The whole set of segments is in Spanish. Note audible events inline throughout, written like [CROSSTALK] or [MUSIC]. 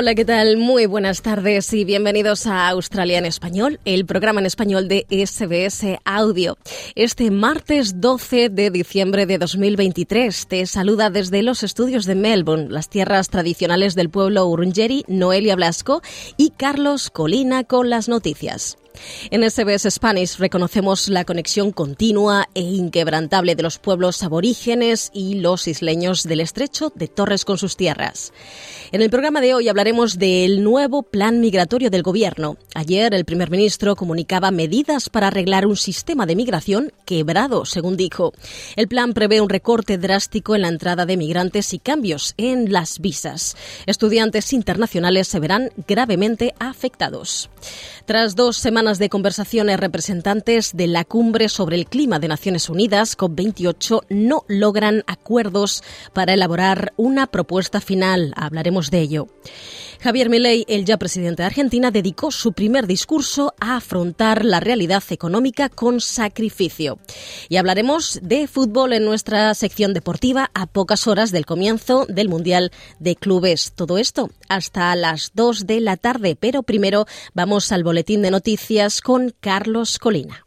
Hola, ¿qué tal? Muy buenas tardes y bienvenidos a Australia en Español, el programa en español de SBS Audio. Este martes 12 de diciembre de 2023 te saluda desde los estudios de Melbourne, las tierras tradicionales del pueblo Urungeri, Noelia Blasco y Carlos Colina con las noticias. En SBS Spanish reconocemos la conexión continua e inquebrantable de los pueblos aborígenes y los isleños del estrecho de Torres con sus tierras. En el programa de hoy hablaremos del nuevo plan migratorio del Gobierno. Ayer el primer ministro comunicaba medidas para arreglar un sistema de migración quebrado, según dijo. El plan prevé un recorte drástico en la entrada de migrantes y cambios en las visas. Estudiantes internacionales se verán gravemente afectados. Tras dos semanas de conversaciones, representantes de la cumbre sobre el clima de Naciones Unidas, COP28, no logran acuerdos para elaborar una propuesta final. Hablaremos de ello. Javier Milei, el ya presidente de Argentina, dedicó su primer discurso a afrontar la realidad económica con sacrificio. Y hablaremos de fútbol en nuestra sección deportiva a pocas horas del comienzo del Mundial de Clubes. Todo esto hasta las 2 de la tarde, pero primero vamos al boletín de noticias con Carlos Colina.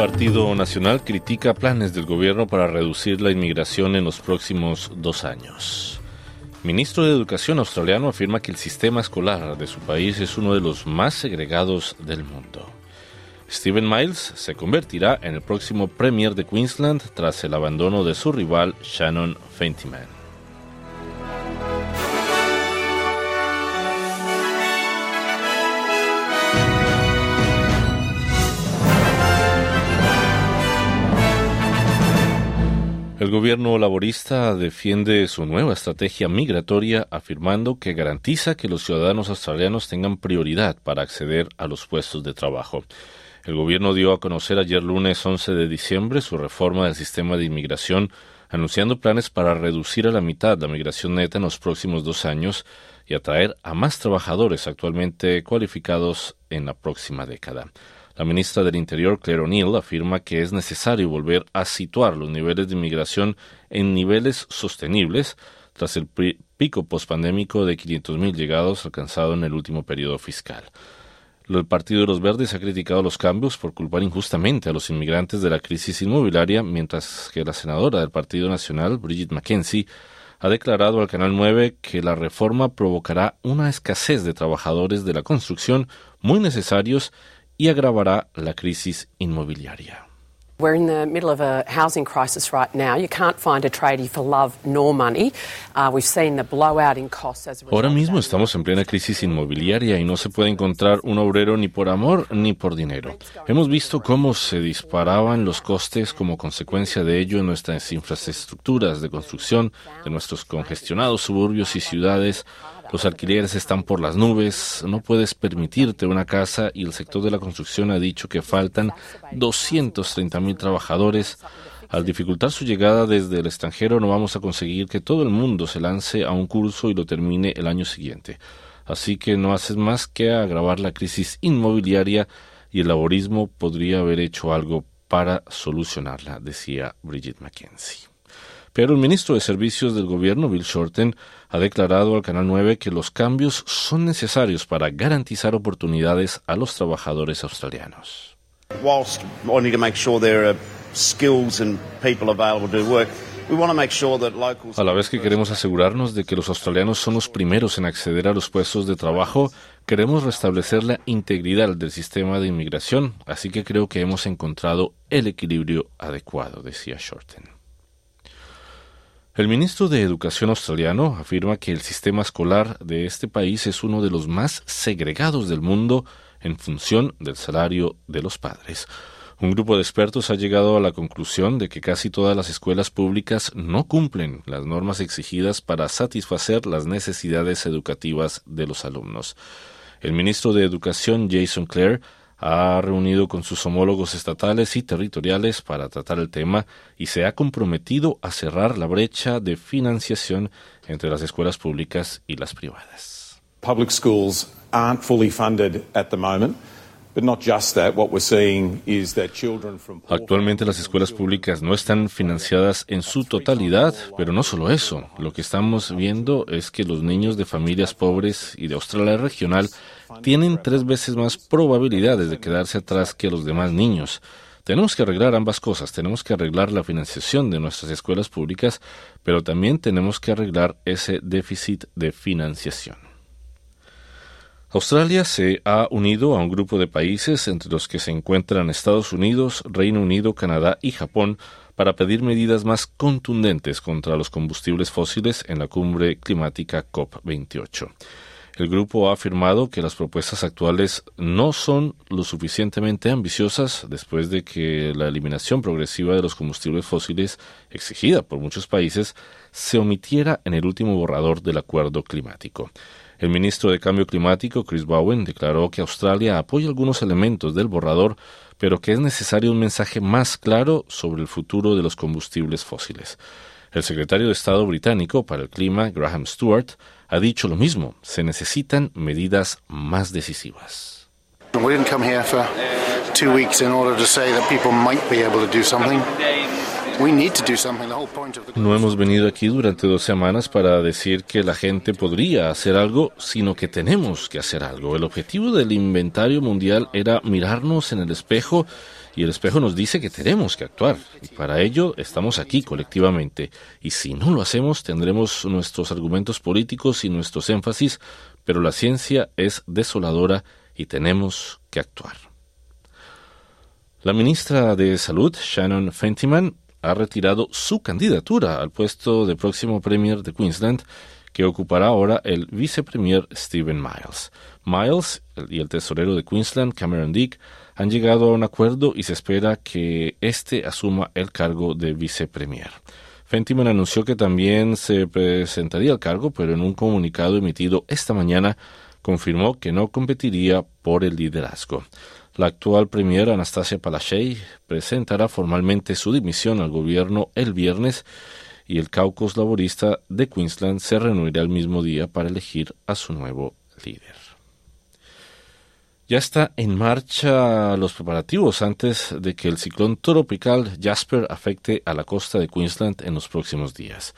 Partido Nacional critica planes del gobierno para reducir la inmigración en los próximos dos años. Ministro de Educación australiano afirma que el sistema escolar de su país es uno de los más segregados del mundo. Stephen Miles se convertirá en el próximo Premier de Queensland tras el abandono de su rival Shannon Fentiman. El gobierno laborista defiende su nueva estrategia migratoria afirmando que garantiza que los ciudadanos australianos tengan prioridad para acceder a los puestos de trabajo. El gobierno dio a conocer ayer lunes 11 de diciembre su reforma del sistema de inmigración, anunciando planes para reducir a la mitad la migración neta en los próximos dos años y atraer a más trabajadores actualmente cualificados en la próxima década. La ministra del Interior, Claire O'Neill, afirma que es necesario volver a situar los niveles de inmigración en niveles sostenibles tras el pico pospandémico de 500.000 llegados alcanzado en el último periodo fiscal. El Partido de los Verdes ha criticado los cambios por culpar injustamente a los inmigrantes de la crisis inmobiliaria, mientras que la senadora del Partido Nacional, Bridget McKenzie, ha declarado al Canal 9 que la reforma provocará una escasez de trabajadores de la construcción muy necesarios y agravará la crisis inmobiliaria. We're in the middle of a housing crisis right now. You can't find a tradie for love nor money. Uh, we've seen the blowout in costs as a result Ahora mismo estamos en plena crisis inmobiliaria y no se puede encontrar un obrero ni por amor ni por dinero. Hemos visto cómo se disparaban los costes como consecuencia de ello en nuestras infraestructuras de construcción, de nuestros congestionados suburbios y ciudades los alquileres están por las nubes, no puedes permitirte una casa y el sector de la construcción ha dicho que faltan 230 mil trabajadores. Al dificultar su llegada desde el extranjero no vamos a conseguir que todo el mundo se lance a un curso y lo termine el año siguiente. Así que no haces más que agravar la crisis inmobiliaria y el laborismo podría haber hecho algo para solucionarla, decía Bridget McKenzie. Pero el ministro de Servicios del Gobierno, Bill Shorten, ha declarado al Canal 9 que los cambios son necesarios para garantizar oportunidades a los trabajadores australianos. A la vez que queremos asegurarnos de que los australianos son los primeros en acceder a los puestos de trabajo, queremos restablecer la integridad del sistema de inmigración, así que creo que hemos encontrado el equilibrio adecuado, decía Shorten. El ministro de Educación australiano afirma que el sistema escolar de este país es uno de los más segregados del mundo en función del salario de los padres. Un grupo de expertos ha llegado a la conclusión de que casi todas las escuelas públicas no cumplen las normas exigidas para satisfacer las necesidades educativas de los alumnos. El ministro de Educación, Jason Clare, ha reunido con sus homólogos estatales y territoriales para tratar el tema y se ha comprometido a cerrar la brecha de financiación entre las escuelas públicas y las privadas. Public schools aren't fully funded at the moment. Actualmente las escuelas públicas no están financiadas en su totalidad, pero no solo eso. Lo que estamos viendo es que los niños de familias pobres y de Australia regional tienen tres veces más probabilidades de quedarse atrás que los demás niños. Tenemos que arreglar ambas cosas. Tenemos que arreglar la financiación de nuestras escuelas públicas, pero también tenemos que arreglar ese déficit de financiación. Australia se ha unido a un grupo de países entre los que se encuentran Estados Unidos, Reino Unido, Canadá y Japón para pedir medidas más contundentes contra los combustibles fósiles en la cumbre climática COP28. El grupo ha afirmado que las propuestas actuales no son lo suficientemente ambiciosas después de que la eliminación progresiva de los combustibles fósiles, exigida por muchos países, se omitiera en el último borrador del acuerdo climático. El ministro de Cambio Climático, Chris Bowen, declaró que Australia apoya algunos elementos del borrador, pero que es necesario un mensaje más claro sobre el futuro de los combustibles fósiles. El secretario de Estado británico para el clima, Graham Stewart, ha dicho lo mismo. Se necesitan medidas más decisivas. No hemos venido aquí durante dos semanas para decir que la gente podría hacer algo, sino que tenemos que hacer algo. El objetivo del inventario mundial era mirarnos en el espejo y el espejo nos dice que tenemos que actuar. Y para ello estamos aquí colectivamente. Y si no lo hacemos, tendremos nuestros argumentos políticos y nuestros énfasis, pero la ciencia es desoladora y tenemos que actuar. La ministra de Salud, Shannon Fentiman, ha retirado su candidatura al puesto de próximo Premier de Queensland, que ocupará ahora el vicepremier Stephen Miles. Miles y el tesorero de Queensland, Cameron Dick, han llegado a un acuerdo y se espera que éste asuma el cargo de vicepremier. Fentiman anunció que también se presentaría al cargo, pero en un comunicado emitido esta mañana confirmó que no competiría por el liderazgo. La actual premier Anastasia Palaszczuk presentará formalmente su dimisión al gobierno el viernes y el caucus laborista de Queensland se reunirá el mismo día para elegir a su nuevo líder. Ya está en marcha los preparativos antes de que el ciclón tropical Jasper afecte a la costa de Queensland en los próximos días.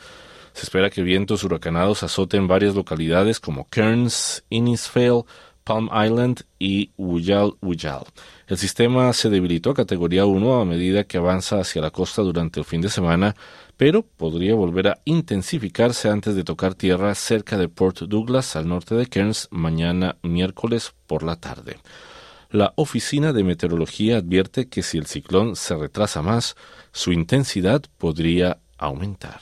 Se espera que vientos huracanados azoten varias localidades como Cairns, Innisfail, Palm Island y Wujal Wujal. El sistema se debilitó a categoría 1 a medida que avanza hacia la costa durante el fin de semana, pero podría volver a intensificarse antes de tocar tierra cerca de Port Douglas al norte de Cairns mañana miércoles por la tarde. La Oficina de Meteorología advierte que si el ciclón se retrasa más, su intensidad podría aumentar.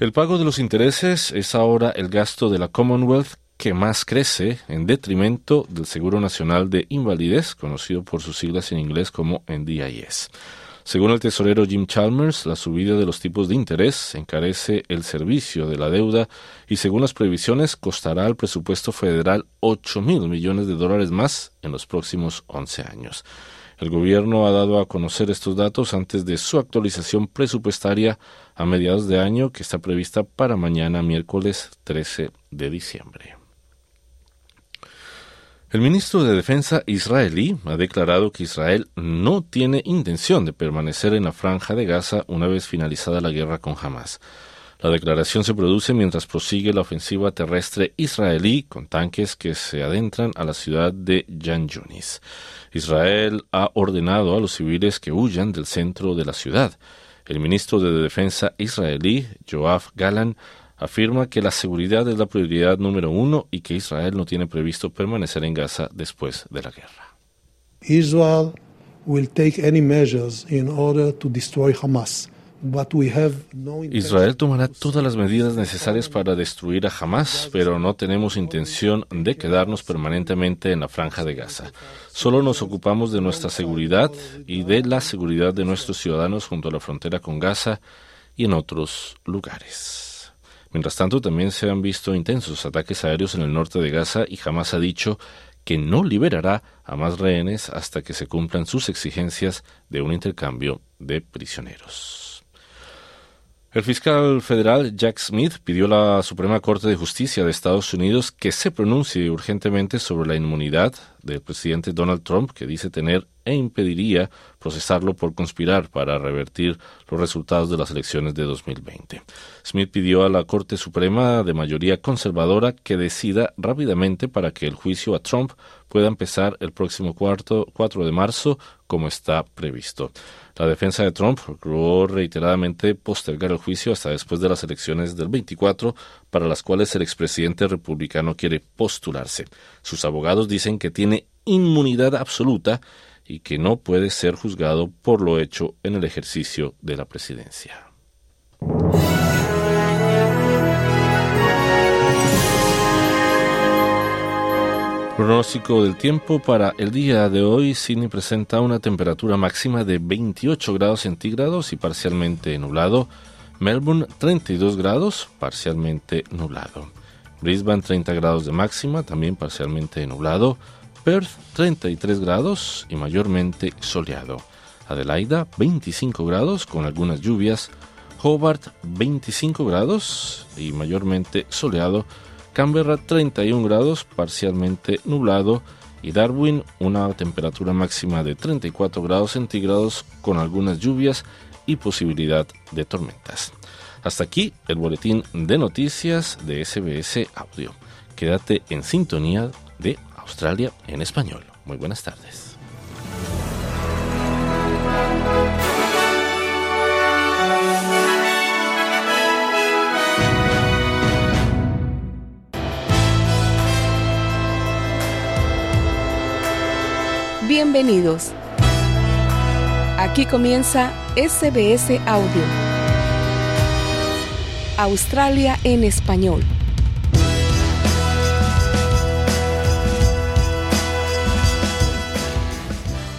El pago de los intereses es ahora el gasto de la Commonwealth que más crece en detrimento del Seguro Nacional de Invalidez, conocido por sus siglas en inglés como NDIS. Según el tesorero Jim Chalmers, la subida de los tipos de interés encarece el servicio de la deuda y según las previsiones costará al presupuesto federal 8 mil millones de dólares más en los próximos 11 años. El gobierno ha dado a conocer estos datos antes de su actualización presupuestaria a mediados de año que está prevista para mañana miércoles 13 de diciembre. El ministro de Defensa israelí ha declarado que Israel no tiene intención de permanecer en la franja de Gaza una vez finalizada la guerra con Hamas. La declaración se produce mientras prosigue la ofensiva terrestre israelí con tanques que se adentran a la ciudad de Jan Yunis. Israel ha ordenado a los civiles que huyan del centro de la ciudad. El ministro de Defensa israelí, Joab Galan, afirma que la seguridad es la prioridad número uno y que Israel no tiene previsto permanecer en Gaza después de la guerra. Israel will take any measures in order to destroy Hamas. Israel tomará todas las medidas necesarias para destruir a Hamas, pero no tenemos intención de quedarnos permanentemente en la franja de Gaza. Solo nos ocupamos de nuestra seguridad y de la seguridad de nuestros ciudadanos junto a la frontera con Gaza y en otros lugares. Mientras tanto, también se han visto intensos ataques aéreos en el norte de Gaza y Hamas ha dicho que no liberará a más rehenes hasta que se cumplan sus exigencias de un intercambio de prisioneros. El fiscal federal Jack Smith pidió a la Suprema Corte de Justicia de Estados Unidos que se pronuncie urgentemente sobre la inmunidad del presidente Donald Trump, que dice tener e impediría procesarlo por conspirar para revertir los resultados de las elecciones de 2020. Smith pidió a la Corte Suprema de mayoría conservadora que decida rápidamente para que el juicio a Trump pueda empezar el próximo cuarto, 4 de marzo, como está previsto. La defensa de Trump procuró reiteradamente postergar el juicio hasta después de las elecciones del 24, para las cuales el expresidente republicano quiere postularse. Sus abogados dicen que tiene inmunidad absoluta y que no puede ser juzgado por lo hecho en el ejercicio de la presidencia. Pronóstico del tiempo para el día de hoy, Sydney presenta una temperatura máxima de 28 grados centígrados y parcialmente nublado. Melbourne 32 grados, parcialmente nublado. Brisbane 30 grados de máxima, también parcialmente nublado. Perth 33 grados y mayormente soleado. Adelaida 25 grados con algunas lluvias. Hobart 25 grados y mayormente soleado. Canberra 31 grados, parcialmente nublado, y Darwin una temperatura máxima de 34 grados centígrados con algunas lluvias y posibilidad de tormentas. Hasta aquí el boletín de noticias de SBS Audio. Quédate en sintonía de Australia en español. Muy buenas tardes. Bienvenidos. Aquí comienza SBS Audio. Australia en español.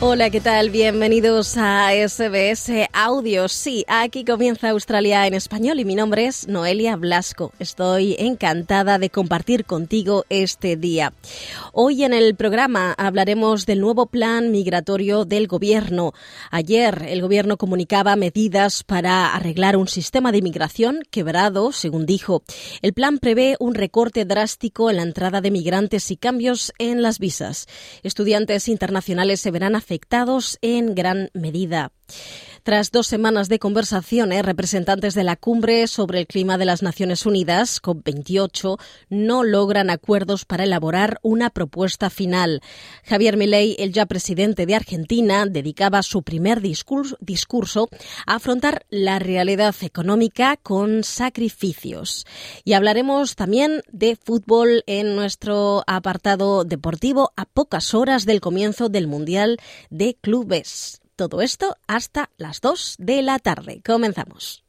Hola, ¿qué tal? Bienvenidos a SBS Audio. Sí, aquí comienza Australia en español y mi nombre es Noelia Blasco. Estoy encantada de compartir contigo este día. Hoy en el programa hablaremos del nuevo plan migratorio del gobierno. Ayer el gobierno comunicaba medidas para arreglar un sistema de inmigración quebrado, según dijo. El plan prevé un recorte drástico en la entrada de migrantes y cambios en las visas. Estudiantes internacionales se verán afectados en gran medida. Tras dos semanas de conversaciones, representantes de la cumbre sobre el clima de las Naciones Unidas, COP28, no logran acuerdos para elaborar una propuesta final. Javier Milei, el ya presidente de Argentina, dedicaba su primer discurso, discurso a afrontar la realidad económica con sacrificios. Y hablaremos también de fútbol en nuestro apartado deportivo a pocas horas del comienzo del Mundial de Clubes. Todo esto hasta las 2 de la tarde. Comenzamos.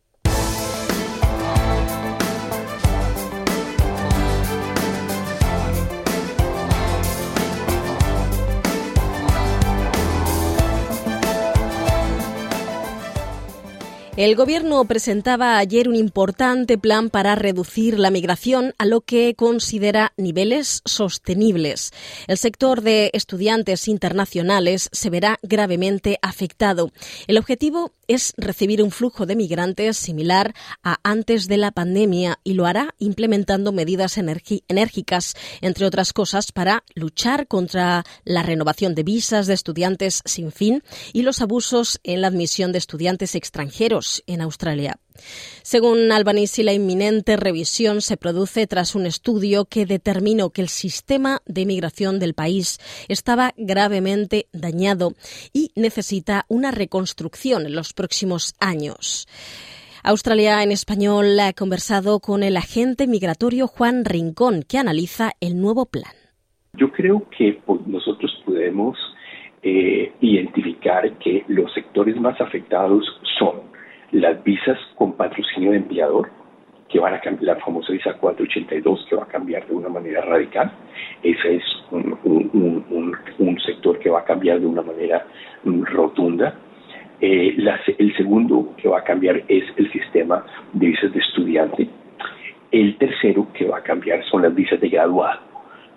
El Gobierno presentaba ayer un importante plan para reducir la migración a lo que considera niveles sostenibles. El sector de estudiantes internacionales se verá gravemente afectado. El objetivo es recibir un flujo de migrantes similar a antes de la pandemia y lo hará implementando medidas enérgicas, entre otras cosas, para luchar contra la renovación de visas de estudiantes sin fin y los abusos en la admisión de estudiantes extranjeros en Australia. Según Albanese, la inminente revisión se produce tras un estudio que determinó que el sistema de migración del país estaba gravemente dañado y necesita una reconstrucción en los próximos años. Australia en español ha conversado con el agente migratorio Juan Rincón, que analiza el nuevo plan. Yo creo que nosotros podemos eh, identificar que los sectores más afectados son las visas con patrocinio de empleador, que van a cambiar, la famosa visa 482, que va a cambiar de una manera radical. Ese es un, sector que va a cambiar de una manera mm, rotunda. Eh, el segundo que va a cambiar es el sistema de visas de estudiante. El tercero que va a cambiar son las visas de graduado.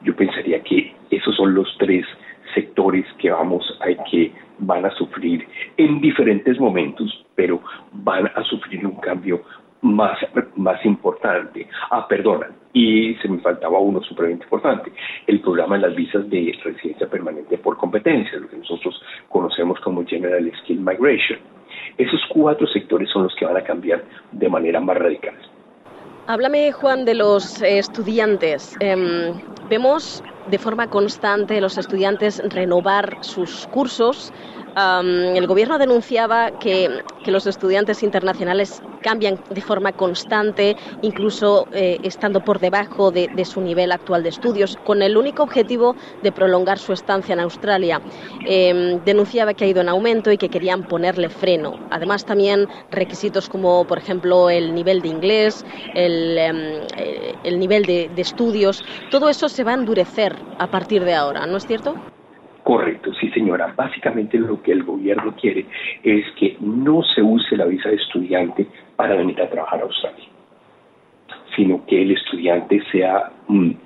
Yo pensaría que esos son los tres sectores que vamos a que van a sufrir en diferentes momentos, pero van a sufrir un cambio más, más importante. Ah, perdona, y se me faltaba uno supremamente importante, el programa de las visas de residencia permanente por competencia, lo que nosotros conocemos como General Skill Migration. Esos cuatro sectores son los que van a cambiar de manera más radical. Háblame, Juan, de los estudiantes. Em, vemos de forma constante los estudiantes renovar sus cursos el gobierno denunciaba que, los estudiantes internacionales cambian de forma constante, incluso eh, estando por debajo de, su nivel actual de estudios, con el único objetivo de prolongar su estancia en Australia. Em, denunciaba que ha ido en aumento y que querían ponerle freno. Además, también requisitos como, por ejemplo, el nivel de inglés, el, em, eh, el nivel de estudios, todo eso se va a endurecer a partir de ahora, ¿no es cierto? Correcto, sí señora. Básicamente lo que el gobierno quiere es que no se use la visa de estudiante para venir a trabajar a Australia, sino que el estudiante sea un,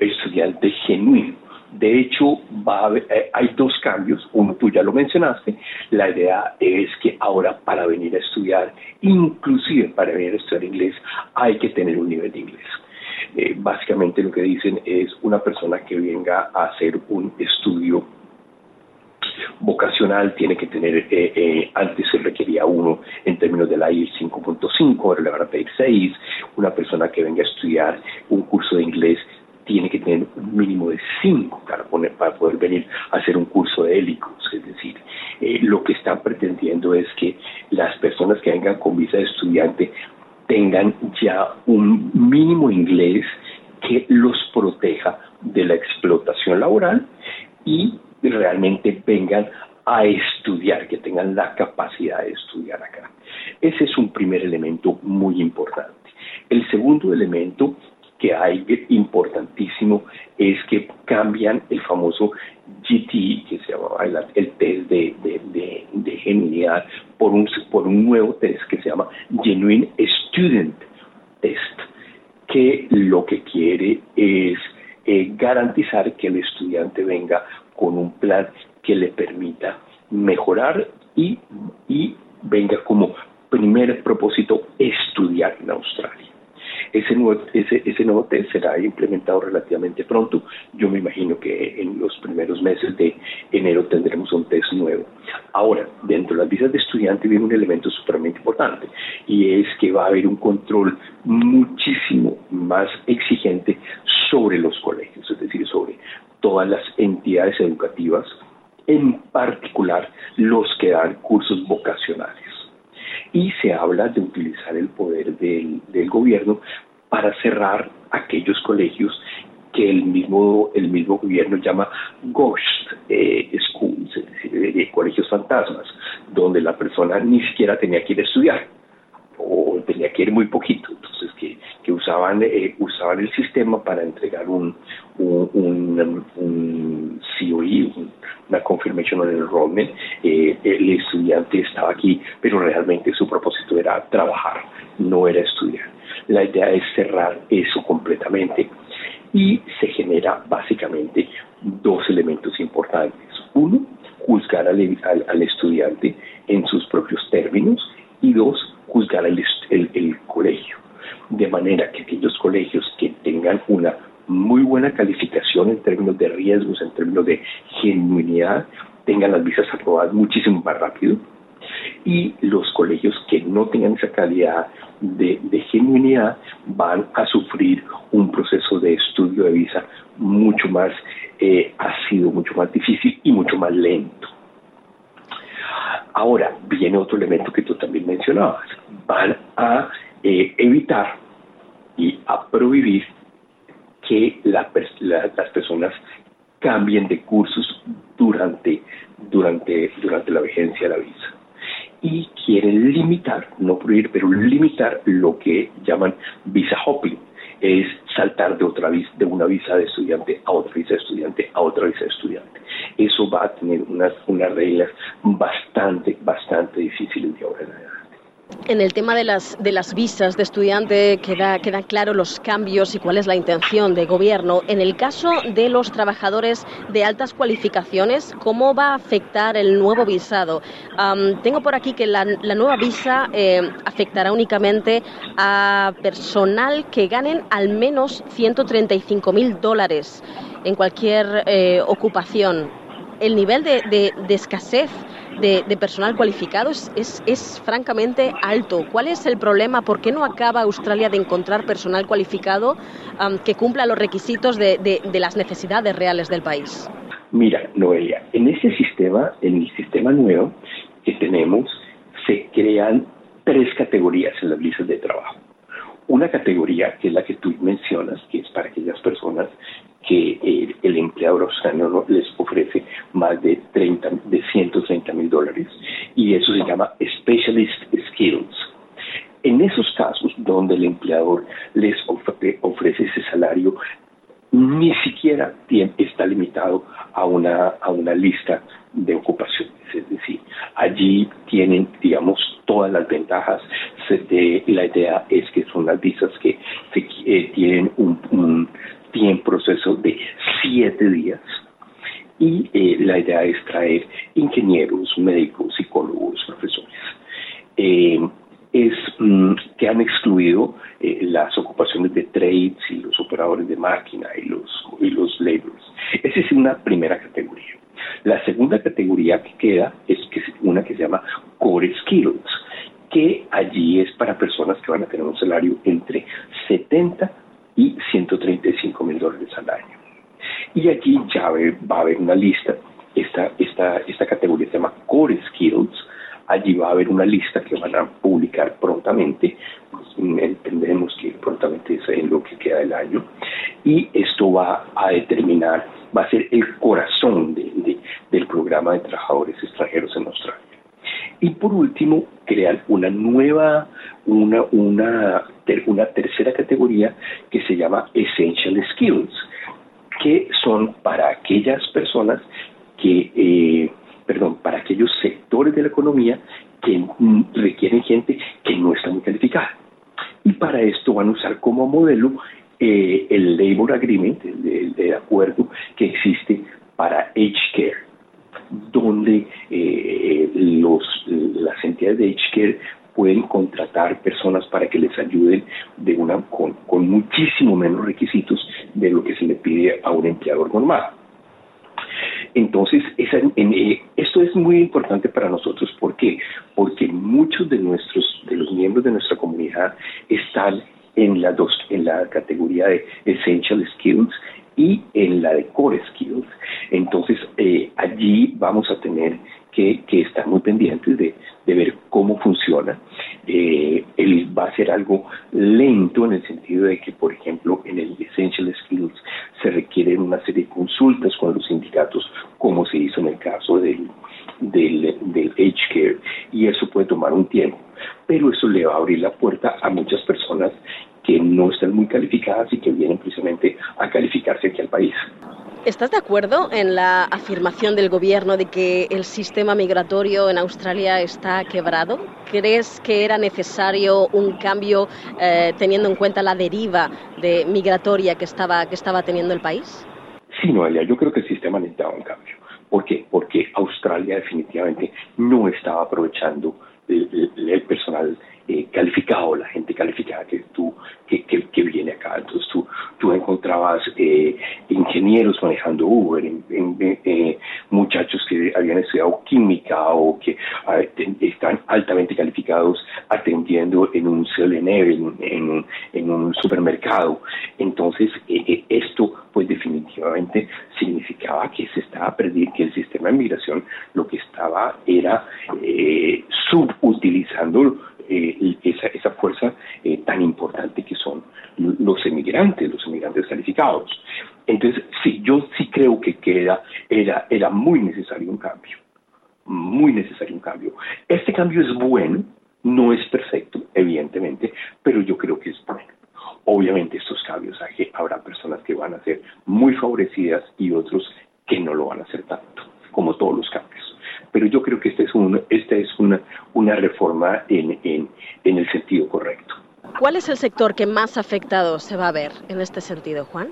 estudiante genuino. De hecho, va eh, hay dos cambios. Uno, tú ya lo mencionaste. La idea es que ahora para venir a estudiar, inclusive para venir a estudiar inglés, hay que tener un nivel de inglés. Eh, básicamente lo que dicen es una persona que venga a hacer un estudio vocacional tiene que tener, eh, eh, antes se requería uno en términos de la IEL 5.5, ahora le van a pedir 6, una persona que venga a estudiar un curso de inglés tiene que tener un mínimo de 5 para, para poder venir a hacer un curso de hélicos, es decir, lo que están pretendiendo es que las personas que vengan con visa de estudiante tengan ya un mínimo inglés que los proteja de la explotación laboral y realmente vengan a estudiar, que tengan la capacidad de estudiar acá. Ese es un primer elemento muy importante. El segundo elemento que hay importantísimo es que cambian el famoso GT, que se llamaba el, test de, de, de, genuinidad, por un, por un nuevo test que se llama Genuine Student Test, que lo que quiere es eh, garantizar que el estudiante venga con un plan que le permita mejorar y, y venga como primer propósito estudiar en Australia. Ese nuevo, ese, ese nuevo test será implementado relativamente pronto. Yo me imagino que en los primeros meses de enero tendremos un test nuevo. Ahora, dentro de las visas de estudiante viene un elemento sumamente importante y es que va a haber un control muchísimo más exigente sobre los colegios, es decir, sobre todas las entidades educativas, en particular los que dan cursos vocacionales y se habla de utilizar el poder del, gobierno para cerrar aquellos colegios que el mismo, el mismo gobierno llama ghost eh, schools, es decir, colegios fantasmas, donde la persona ni siquiera tenía que ir a estudiar o tenía que ir muy poquito, entonces que, usaban, eh, usaban el sistema para entregar un, un, un, COE, una Confirmation on Enrollment, eh, el estudiante estaba aquí, pero realmente su propósito era trabajar, no era estudiar. La idea es cerrar eso completamente y se genera básicamente dos elementos importantes. Uno, juzgar al, al, estudiante en sus propios términos y dos, juzgar el, colegio. De manera que aquellos colegios que tengan una muy buena calificación en términos de riesgos, en términos de genuinidad, tengan las visas aprobadas muchísimo más rápido. Y los colegios que no tengan esa calidad de, genuinidad van a sufrir un proceso de estudio de visa mucho más eh, ácido, mucho más difícil y mucho más lento. Ahora viene otro elemento que tú también mencionabas. Van a eh, evitar y a prohibir que las personas cambien de cursos durante, durante, durante la vigencia de la visa. y quieren limitar, no prohibir, pero limitar lo que llaman visa hopping, es saltar de otra visa, de una visa de estudiante a otra visa de estudiante a otra visa de estudiante. Eso va a tener unas, unas reglas bastante, bastante difíciles de ahora en adelante. En el tema de las, de las visas de estudiante queda, queda claro los cambios y cuál es la intención de gobierno. En el caso de los trabajadores de altas cualificaciones, ¿cómo va a afectar el nuevo visado? tengo por aquí que la, nueva visa eh, afectará únicamente a personal que ganen al menos 135 mil dólares en cualquier eh, ocupación. El nivel de, de escasez de, personal cualificado es, es, francamente alto. ¿Cuál es el problema? ¿Por qué no acaba Australia de encontrar personal cualificado que cumpla los requisitos de, de, las necesidades reales del país? Mira, Noelia, en ese sistema, en el sistema nuevo que tenemos, se crean tres categorías en las listas de trabajo. Una categoría que es la que tú mencionas, que es para aquellas personas que eh, el empleador australiano les ofrece más de 30, de 130 mil dólares y eso se llama Specialist Skills. En esos casos donde el empleador les ofrece ese salario, ni siquiera está limitado a una, a una lista de ocupaciones. Es decir, allí tienen, digamos, todas las ventajas. De, la idea es que son las visas que eh, tienen un en proceso de siete días y eh, la idea es traer ingenieros, médicos, psicólogos, profesores. Eh, es mm, que han excluido eh, las ocupaciones de trades y los operadores de máquina y los, y los laborers. Esa es una primera categoría. La segunda categoría que queda es que una que se llama core skills, que allí es para personas que van a tener un salario entre 70 y 135 mil dólares al año. Y aquí ya va a haber una lista, esta, esta, esta categoría se llama Core Skills, allí va a haber una lista que van a publicar prontamente, pues, entendemos que prontamente es en lo que queda del año, y esto va a determinar, va a ser el corazón del programa de trabajadores extranjeros en Australia. Y por último, crear una nueva, una, una, una tercera categoría que se llama Essential Skills, que son para aquellas personas que, eh, perdón, para aquellos sectores de la economía que requieren gente que no está muy calificada. Y para esto van a usar como modelo eh, el Labor Agreement, el, acuerdo que existe para Age Care donde eh, los, las entidades de Care pueden contratar personas para que les ayuden de una con, con muchísimo menos requisitos de lo que se le pide a un empleador normal. Entonces, eh, esto es muy importante para nosotros. ¿Por qué? Porque muchos de nuestros, de los miembros de nuestra comunidad están en la, dos, en la categoría de Essential Skills y en la de Core Skills. Entonces, eh, allí vamos a tener que, estar muy pendientes de, ver cómo funciona. Eh, va a ser algo lento en el sentido de que, por ejemplo, en el Essential Skills se requieren una serie de consultas con los sindicatos, como se hizo en el caso del, del, del Age Care, y eso puede tomar un tiempo. Pero eso le va a abrir la puerta a muchas personas que no están muy calificadas y que vienen precisamente a calificarse aquí al país. ¿Estás de acuerdo en la afirmación del gobierno de que el sistema migratorio en Australia está quebrado? ¿Crees que era necesario un cambio eh, teniendo en cuenta la deriva de migratoria que estaba, que estaba teniendo el país? Sí, Noelia, yo creo que el sistema necesitaba un cambio. ¿Por qué? Porque Australia definitivamente no estaba aprovechando el personal eh, calificado, la gente calificada que tú que, que, viene acá. Entonces tú, tú encontrabas eh, ingenieros manejando Uber, eh, muchachos que habían estudiado química o que están altamente calificados atendiendo en un CLN, en, en, un supermercado. Entonces esto pues definitivamente significaba que se estaba perdiendo, que el sistema de migración lo que estaba era subutilizando eh, esa, fuerza eh, tan importante que son los emigrantes, los emigrantes calificados. Entonces, sí, yo sí creo que queda, era, era muy necesario un cambio. muy necesario un cambio. Este cambio es bueno, no es perfecto, evidentemente, pero yo creo que es bueno. Obviamente estos cambios habrá personas que van a ser muy favorecidas y otros que no lo van a hacer tanto, como todos los cambios. Pero yo creo que esta es, un, esta es una, una reforma en, en, en el sentido correcto. ¿Cuál es el sector que más afectado se va a ver en este sentido, Juan?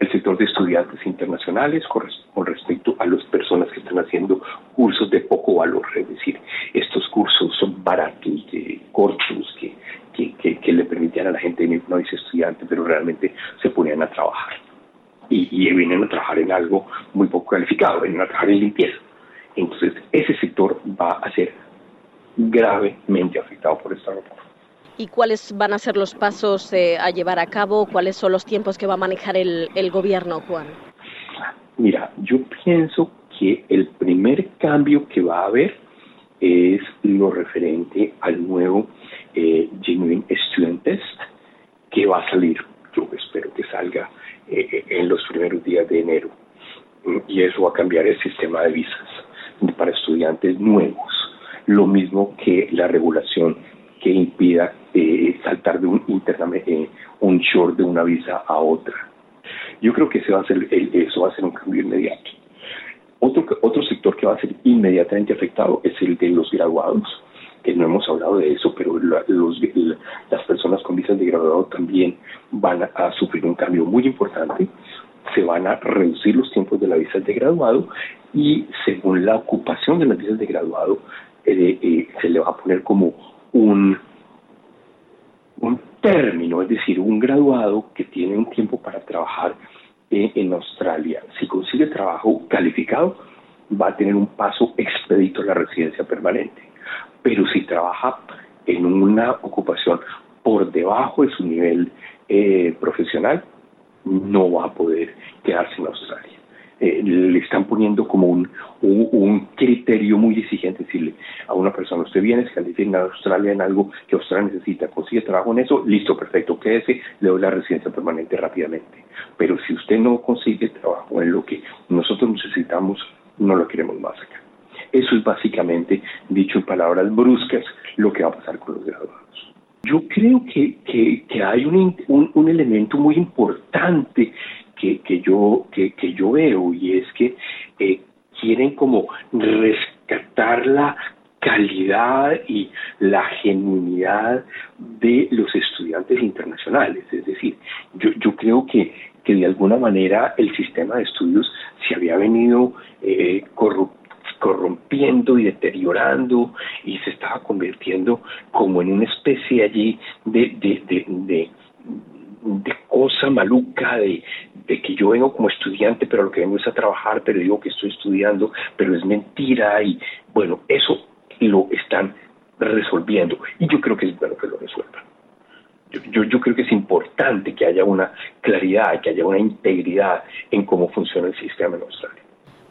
El sector de estudiantes internacionales con respecto a las personas que están haciendo cursos de poco valor, es decir, estos cursos son baratos, de, cortos, que, que, que, le permitían a la gente, no dice estudiante, pero realmente se ponían a trabajar. Y, y vienen a trabajar en algo muy poco calificado, vienen a trabajar en limpieza. Entonces, ese sector va a ser gravemente afectado por esta reforma. ¿Y cuáles van a ser los pasos eh, a llevar a cabo? ¿Cuáles son los tiempos que va a manejar el, el gobierno, Juan? Mira, yo pienso que el primer cambio que va a haber es lo referente al nuevo eh, Genuine Student Test que va a salir, yo espero que salga eh, en los primeros días de enero. Y eso va a cambiar el sistema de visas para estudiantes nuevos. Lo mismo que la regulación que impida eh, saltar de un, eh, un short de una visa a otra. Yo creo que ese va a ser, eso va a ser un cambio inmediato. Otro, otro sector que va a ser inmediatamente afectado es el de los graduados, que no hemos hablado de eso, pero los, las personas con visas de graduado también van a, sufrir un cambio muy importante. Se van a reducir los tiempos de la visa de graduado y según la ocupación de las visas de graduado, eh, eh, se le va a poner como un, un término, es decir, un graduado que tiene un tiempo para trabajar en Australia. Si consigue trabajo calificado, va a tener un paso expedito a la residencia permanente. Pero si trabaja en una ocupación por debajo de su nivel eh, profesional, no va a poder quedarse en Australia. Eh, le están poniendo como un, un, criterio muy exigente, decirle a una persona, usted viene, se califica en Australia en algo que Australia necesita, consigue trabajo en eso, listo, perfecto, quédese, le doy la residencia permanente rápidamente. Pero si usted no consigue trabajo en lo que nosotros necesitamos, no lo queremos más acá. Eso es básicamente, dicho en palabras bruscas, lo que va a pasar con los graduados. Yo creo que, que, hay un, un, elemento muy importante que, que, yo, que, que yo veo y es que eh, quieren como rescatar la calidad y la genuinidad de los estudiantes internacionales. Es decir, yo, yo creo que, que de alguna manera el sistema de estudios se había venido eh, y deteriorando y se estaba convirtiendo como en una especie allí de de cosa maluca, de, de que yo vengo como estudiante, pero lo que vengo es a trabajar, pero digo que estoy estudiando, pero es mentira y bueno, eso lo están resolviendo y yo creo que es bueno que lo resuelvan. Yo, yo, yo, creo que es importante que haya una claridad, que haya una integridad en cómo funciona el sistema en Australia.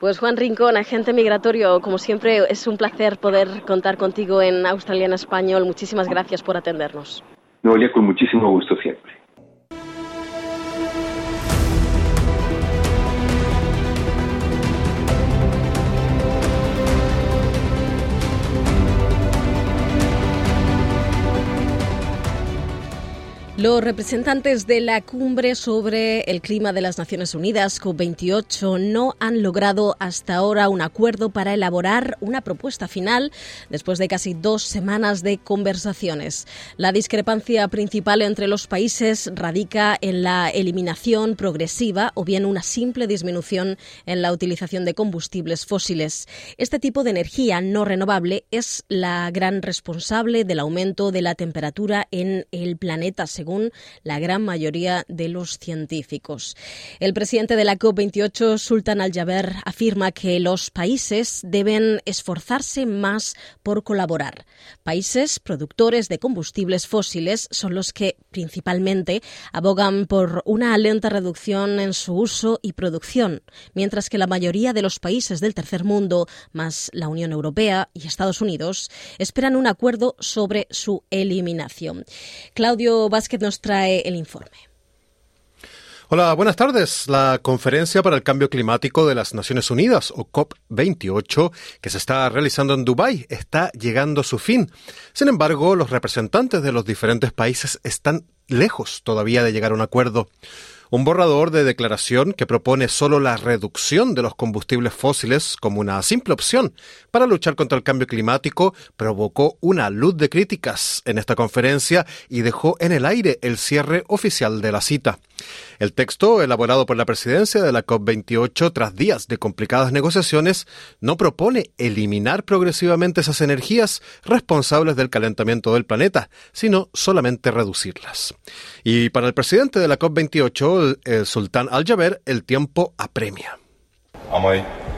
Pues Juan Rincón, agente migratorio, como siempre es un placer poder contar contigo en Australiana Español. Muchísimas gracias por atendernos. Noelia, con muchísimo gusto siempre. Los representantes de la cumbre sobre el clima de las Naciones Unidas, COP28, no han logrado hasta ahora un acuerdo para elaborar una propuesta final después de casi dos semanas de conversaciones. La discrepancia principal entre los países radica en la eliminación progresiva o bien una simple disminución en la utilización de combustibles fósiles. Este tipo de energía no renovable es la gran responsable del aumento de la temperatura en el planeta, según la gran mayoría de los científicos. El presidente de la COP28, Sultan Al-Jaber, afirma que los países deben esforzarse más por colaborar. Países productores de combustibles fósiles son los que principalmente abogan por una lenta reducción en su uso y producción, mientras que la mayoría de los países del tercer mundo, más la Unión Europea y Estados Unidos, esperan un acuerdo sobre su eliminación. Claudio Vázquez nos trae el informe. Hola, buenas tardes. La Conferencia para el Cambio Climático de las Naciones Unidas, o COP28, que se está realizando en Dubái, está llegando a su fin. Sin embargo, los representantes de los diferentes países están lejos todavía de llegar a un acuerdo. Un borrador de declaración que propone solo la reducción de los combustibles fósiles como una simple opción para luchar contra el cambio climático provocó una luz de críticas en esta conferencia y dejó en el aire el cierre oficial de la cita. El texto, elaborado por la presidencia de la COP28 tras días de complicadas negociaciones, no propone eliminar progresivamente esas energías responsables del calentamiento del planeta, sino solamente reducirlas. Y para el presidente de la COP28, el sultán Al-Jaber, el tiempo apremia.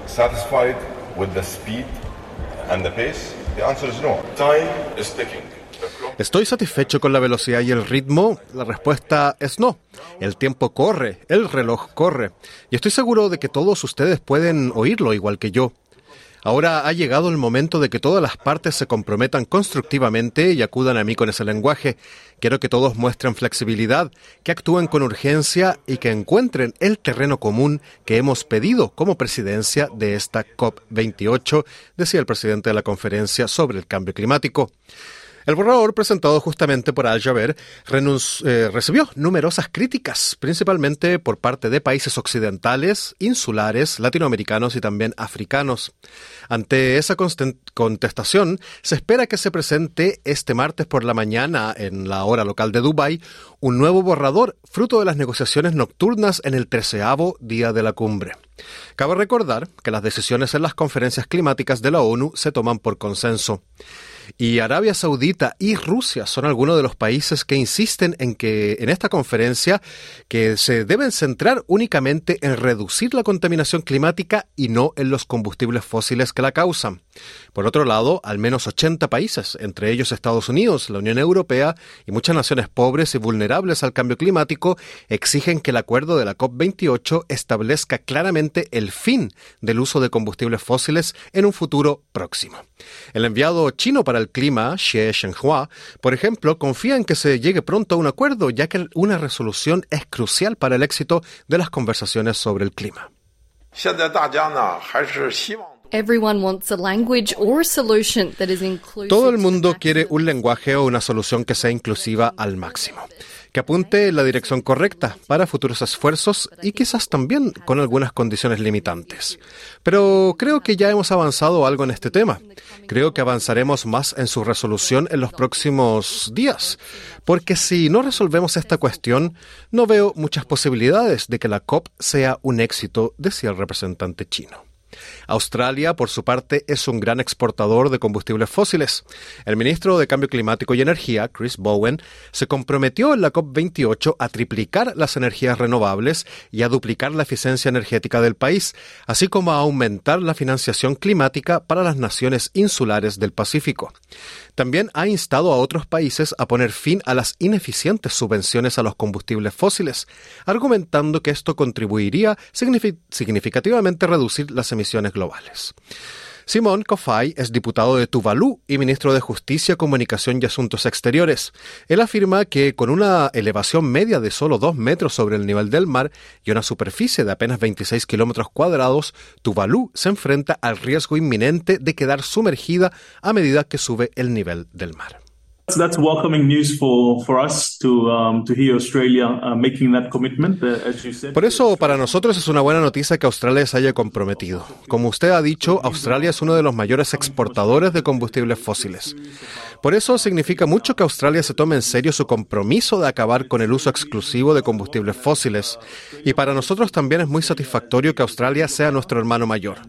Satisfied with the speed and the pace? The answer is no. Time is ticking. ¿Estoy satisfecho con la velocidad y el ritmo? La respuesta es no. El tiempo corre, el reloj corre. Y estoy seguro de que todos ustedes pueden oírlo igual que yo. Ahora ha llegado el momento de que todas las partes se comprometan constructivamente y acudan a mí con ese lenguaje. Quiero que todos muestren flexibilidad, que actúen con urgencia y que encuentren el terreno común que hemos pedido como presidencia de esta COP28, decía el presidente de la conferencia sobre el cambio climático. El borrador presentado justamente por Al-Jaber eh, recibió numerosas críticas, principalmente por parte de países occidentales, insulares, latinoamericanos y también africanos. Ante esa contestación, se espera que se presente este martes por la mañana en la hora local de Dubái un nuevo borrador fruto de las negociaciones nocturnas en el treceavo día de la cumbre. Cabe recordar que las decisiones en las conferencias climáticas de la ONU se toman por consenso. Y Arabia Saudita y Rusia son algunos de los países que insisten en que en esta conferencia que se deben centrar únicamente en reducir la contaminación climática y no en los combustibles fósiles que la causan. Por otro lado, al menos 80 países, entre ellos Estados Unidos, la Unión Europea y muchas naciones pobres y vulnerables al cambio climático, exigen que el acuerdo de la COP28 establezca claramente el fin del uso de combustibles fósiles en un futuro próximo. El enviado chino para el clima, Xie Shenhua, por ejemplo, confía en que se llegue pronto a un acuerdo, ya que una resolución es crucial para el éxito de las conversaciones sobre el clima. Todo el mundo quiere un lenguaje o una solución que sea inclusiva al máximo que apunte en la dirección correcta para futuros esfuerzos y quizás también con algunas condiciones limitantes. Pero creo que ya hemos avanzado algo en este tema. Creo que avanzaremos más en su resolución en los próximos días, porque si no resolvemos esta cuestión, no veo muchas posibilidades de que la COP sea un éxito, decía el representante chino. Australia, por su parte, es un gran exportador de combustibles fósiles. El ministro de Cambio Climático y Energía, Chris Bowen, se comprometió en la COP28 a triplicar las energías renovables y a duplicar la eficiencia energética del país, así como a aumentar la financiación climática para las naciones insulares del Pacífico. También ha instado a otros países a poner fin a las ineficientes subvenciones a los combustibles fósiles, argumentando que esto contribuiría significativamente a reducir las emisiones globales. Simón Kofai es diputado de Tuvalu y ministro de Justicia, Comunicación y Asuntos Exteriores. Él afirma que con una elevación media de solo dos metros sobre el nivel del mar y una superficie de apenas 26 kilómetros cuadrados, Tuvalu se enfrenta al riesgo inminente de quedar sumergida a medida que sube el nivel del mar. Por eso, para nosotros es una buena noticia que Australia se haya comprometido. Como usted ha dicho, Australia es uno de los mayores exportadores de combustibles fósiles. Por eso significa mucho que Australia se tome en serio su compromiso de acabar con el uso exclusivo de combustibles fósiles. Y para nosotros también es muy satisfactorio que Australia sea nuestro hermano mayor.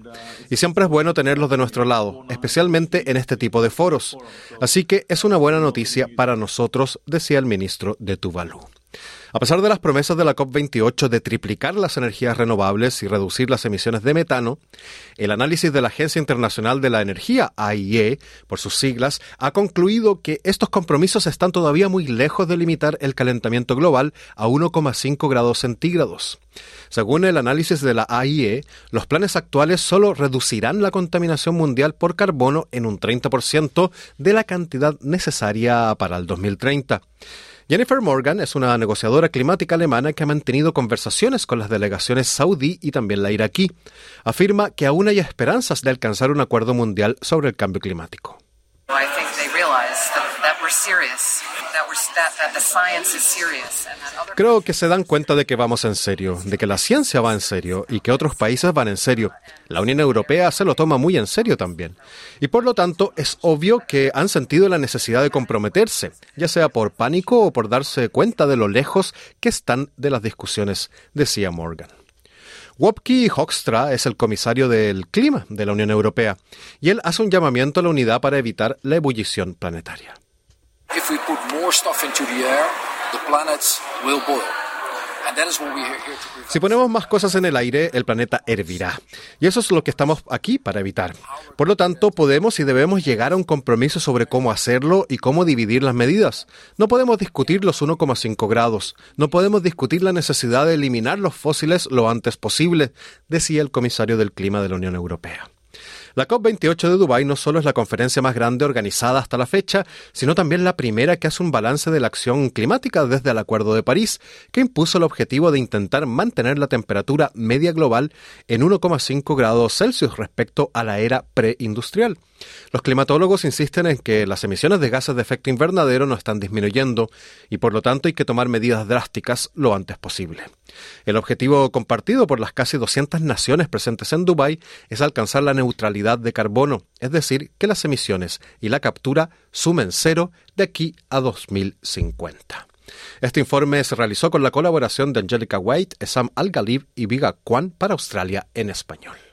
Y siempre es bueno tenerlos de nuestro lado, especialmente en este tipo de foros. Así que es una buena noticia para nosotros, decía el ministro de Tuvalu. A pesar de las promesas de la COP28 de triplicar las energías renovables y reducir las emisiones de metano, el análisis de la Agencia Internacional de la Energía, AIE, por sus siglas, ha concluido que estos compromisos están todavía muy lejos de limitar el calentamiento global a 1,5 grados centígrados. Según el análisis de la AIE, los planes actuales solo reducirán la contaminación mundial por carbono en un 30% de la cantidad necesaria para el 2030. Jennifer Morgan es una negociadora climática alemana que ha mantenido conversaciones con las delegaciones saudí y también la iraquí. Afirma que aún hay esperanzas de alcanzar un acuerdo mundial sobre el cambio climático. Creo que se dan cuenta de que vamos en serio, de que la ciencia va en serio y que otros países van en serio. La Unión Europea se lo toma muy en serio también. Y por lo tanto es obvio que han sentido la necesidad de comprometerse, ya sea por pánico o por darse cuenta de lo lejos que están de las discusiones, decía Morgan. Wopke Hoekstra es el comisario del clima de la Unión Europea y él hace un llamamiento a la unidad para evitar la ebullición planetaria. Si ponemos más cosas en el aire, el planeta hervirá. Y eso es lo que estamos aquí para evitar. Por lo tanto, podemos y debemos llegar a un compromiso sobre cómo hacerlo y cómo dividir las medidas. No podemos discutir los 1,5 grados. No podemos discutir la necesidad de eliminar los fósiles lo antes posible, decía el comisario del Clima de la Unión Europea. La COP28 de Dubái no solo es la conferencia más grande organizada hasta la fecha, sino también la primera que hace un balance de la acción climática desde el Acuerdo de París, que impuso el objetivo de intentar mantener la temperatura media global en 1,5 grados Celsius respecto a la era preindustrial. Los climatólogos insisten en que las emisiones de gases de efecto invernadero no están disminuyendo y por lo tanto hay que tomar medidas drásticas lo antes posible. El objetivo compartido por las casi 200 naciones presentes en Dubái es alcanzar la neutralidad de carbono, es decir, que las emisiones y la captura sumen cero de aquí a 2050. Este informe se realizó con la colaboración de Angelica White, Sam Al-Ghalib y Viga Kwan para Australia en español.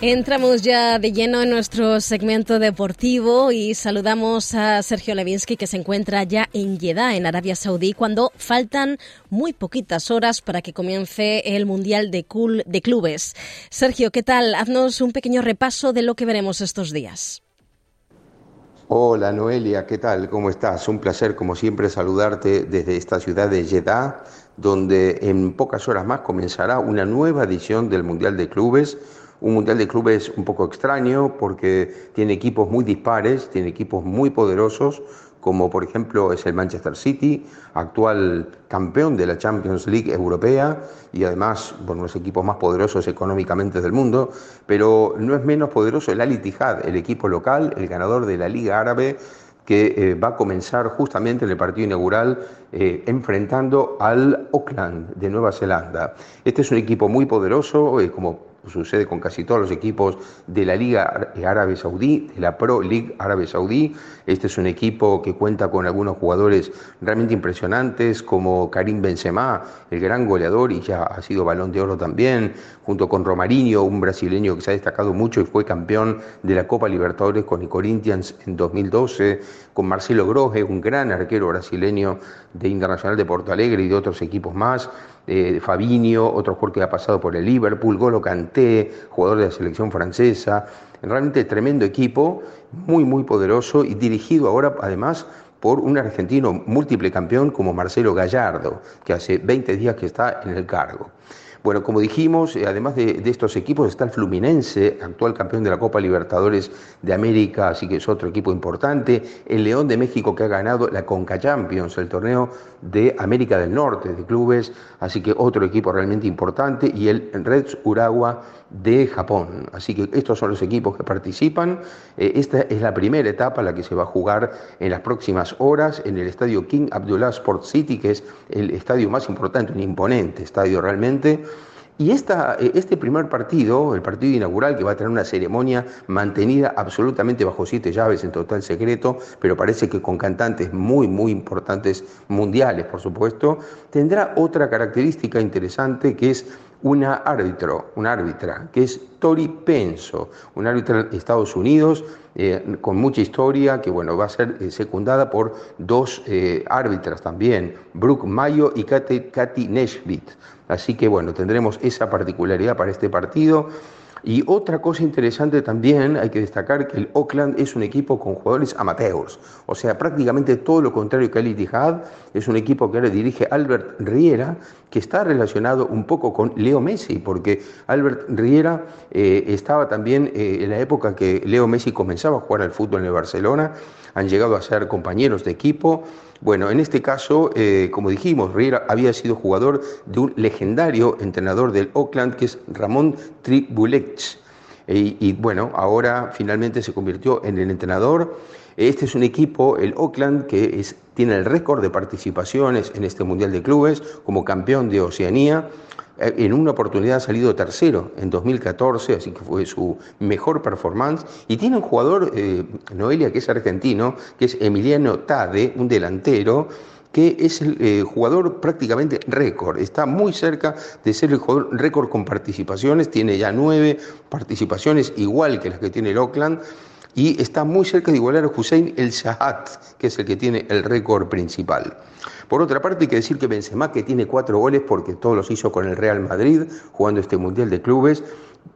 Entramos ya de lleno en nuestro segmento deportivo y saludamos a Sergio Levinsky que se encuentra ya en Jeddah, en Arabia Saudí, cuando faltan muy poquitas horas para que comience el Mundial de, de Clubes. Sergio, ¿qué tal? Haznos un pequeño repaso de lo que veremos estos días. Hola Noelia, ¿qué tal? ¿Cómo estás? Un placer como siempre saludarte desde esta ciudad de Jeddah, donde en pocas horas más comenzará una nueva edición del Mundial de Clubes un Mundial de Clubes un poco extraño porque tiene equipos muy dispares, tiene equipos muy poderosos, como por ejemplo es el Manchester City, actual campeón de la Champions League europea y además bueno, los equipos más poderosos económicamente del mundo, pero no es menos poderoso el Al Ittihad, el equipo local, el ganador de la Liga Árabe que eh, va a comenzar justamente en el partido inaugural eh, enfrentando al Auckland de Nueva Zelanda. Este es un equipo muy poderoso, como sucede con casi todos los equipos de la Liga Árabe Saudí, de la Pro League Árabe Saudí. Este es un equipo que cuenta con algunos jugadores realmente impresionantes, como Karim Benzema, el gran goleador y ya ha sido balón de oro también, junto con Romarinho, un brasileño que se ha destacado mucho y fue campeón de la Copa Libertadores con el Corinthians en 2012, con Marcelo Groge, un gran arquero brasileño de Internacional de Porto Alegre y de otros equipos más eh, Fabinho, otro jugador que ha pasado por el Liverpool, Golo Canté, jugador de la selección francesa. Realmente tremendo equipo, muy, muy poderoso y dirigido ahora además por un argentino múltiple campeón como Marcelo Gallardo, que hace 20 días que está en el cargo. Bueno, como dijimos, eh, además de, estos equipos está el Fluminense, actual campeón de la Copa Libertadores de América, así que es otro equipo importante. El León de México que ha ganado la Conca Champions, el torneo de América del Norte de clubes, así que otro equipo realmente importante. Y el Reds Urawa de Japón. Así que estos son los equipos que participan. Eh, esta es la primera etapa, la que se va a jugar en las próximas horas en el estadio King Abdullah Sport City, que es el estadio más importante, un imponente estadio realmente. Y esta, eh, este primer partido, el partido inaugural, que va a tener una ceremonia mantenida absolutamente bajo siete llaves en total secreto, pero parece que con cantantes muy, muy importantes mundiales, por supuesto, tendrá otra característica interesante que es una árbitro, una árbitra, que es Tori Penso, una árbitra de Estados Unidos eh, con mucha historia, que bueno, va a ser eh, secundada por dos eh, árbitras también, Brooke Mayo y Katy, Katy Así que bueno, tendremos esa particularidad para este partido. Y otra cosa interesante también, hay que destacar que el Oakland es un equipo con jugadores amateurs, o sea, prácticamente todo lo contrario que el Itihad, es un equipo que ahora dirige Albert Riera, que está relacionado un poco con Leo Messi, porque Albert Riera eh, estaba también eh, en la época que Leo Messi comenzaba a jugar al fútbol en el Barcelona, han llegado a ser compañeros de equipo. Bueno, en este caso, eh, como dijimos, Riera había sido jugador de un legendario entrenador del Oakland, que es Ramón Tribulech. Y, bueno, ahora finalmente se convirtió en el entrenador. Este es un equipo, el Oakland, que es, tiene el récord de participaciones en este Mundial de Clubes como campeón de Oceanía. Eh, en una oportunidad ha salido tercero en 2014, así que fue su mejor performance. Y tiene un jugador, eh, Noelia, que es argentino, que es Emiliano Tade, un delantero que es el eh, jugador prácticamente récord, está muy cerca de ser el jugador récord con participaciones, tiene ya nueve participaciones igual que las que tiene el Oakland y está muy cerca de igualar a Hussein El Shahat, que es el que tiene el récord principal. Por otra parte, hay que decir que Benzema, que tiene cuatro goles porque todos los hizo con el Real Madrid, jugando este Mundial de Clubes,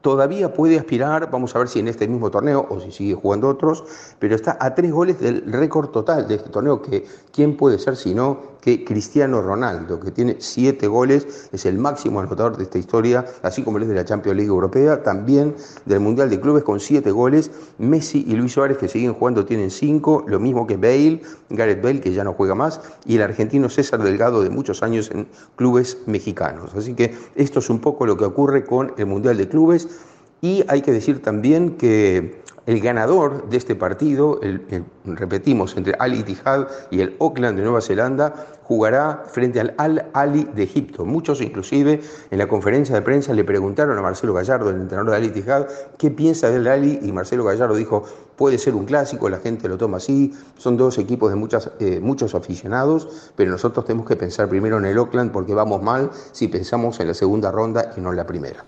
todavía puede aspirar, vamos a ver si en este mismo torneo o si sigue jugando otros, pero está a tres goles del récord total de este torneo, que quién puede ser si no que Cristiano Ronaldo, que tiene siete goles, es el máximo anotador de esta historia, así como el de la Champions League Europea, también del Mundial de Clubes con siete goles, Messi y Luis Suárez que siguen jugando tienen cinco, lo mismo que Bale, Gareth Bale que ya no juega más, y el argentino César Delgado de muchos años en clubes mexicanos. Así que esto es un poco lo que ocurre con el Mundial de Clubes. Y hay que decir también que el ganador de este partido, repetimos, entre Al Ittihad y el Auckland de Nueva Zelanda, jugará frente al Al Ali de Egipto. Muchos inclusive en la conferencia de prensa le preguntaron a Marcelo Gallardo, el entrenador de Al Ittihad, qué piensa del Ali y Marcelo Gallardo dijo, puede ser un clásico, la gente lo toma así, son dos equipos de muchas, eh, muchos aficionados, pero nosotros tenemos que pensar primero en el Auckland porque vamos mal si pensamos en la segunda ronda y no en la primera.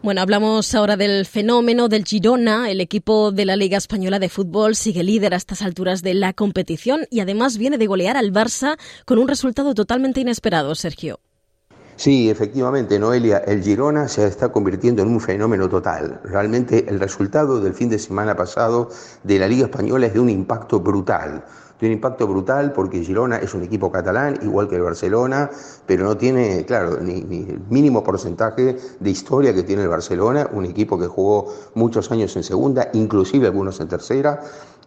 Bueno, hablamos ahora del fenómeno del Girona. El equipo de la Liga Española de Fútbol sigue líder a estas alturas de la competición y además viene de golear al Barça con un resultado totalmente inesperado, Sergio. Sí, efectivamente, Noelia, el Girona se está convirtiendo en un fenómeno total. Realmente el resultado del fin de semana pasado de la Liga Española es de un impacto brutal tiene un impacto brutal porque Girona es un equipo catalán, igual que el Barcelona, pero no tiene, claro, ni, el mínimo porcentaje de historia que tiene el Barcelona, un equipo que jugó muchos años en segunda, inclusive algunos en tercera,